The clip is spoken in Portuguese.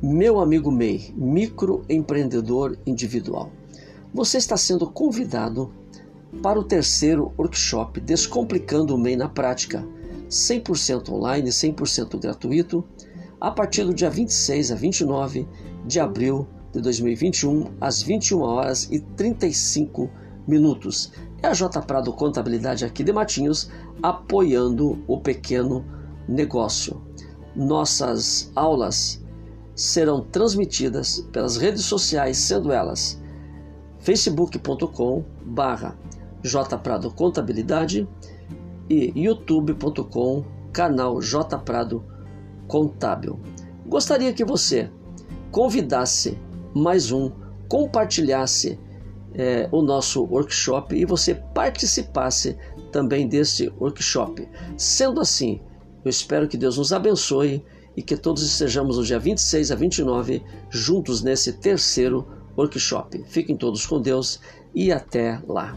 Meu amigo MEI, microempreendedor individual, você está sendo convidado para o terceiro workshop Descomplicando o MEI na Prática, 100% online, 100% gratuito, a partir do dia 26 a 29 de abril de 2021, às 21 horas e 35 minutos. É a J Prado Contabilidade aqui de Matinhos, apoiando o pequeno negócio. Nossas aulas serão transmitidas pelas redes sociais, sendo elas facebook.com barra jprado contabilidade e youtube.com canal jprado contábil. Gostaria que você convidasse mais um, compartilhasse é, o nosso workshop e você participasse também desse workshop. Sendo assim, eu espero que Deus nos abençoe e que todos estejamos no dia 26 a 29 juntos nesse terceiro workshop. Fiquem todos com Deus e até lá.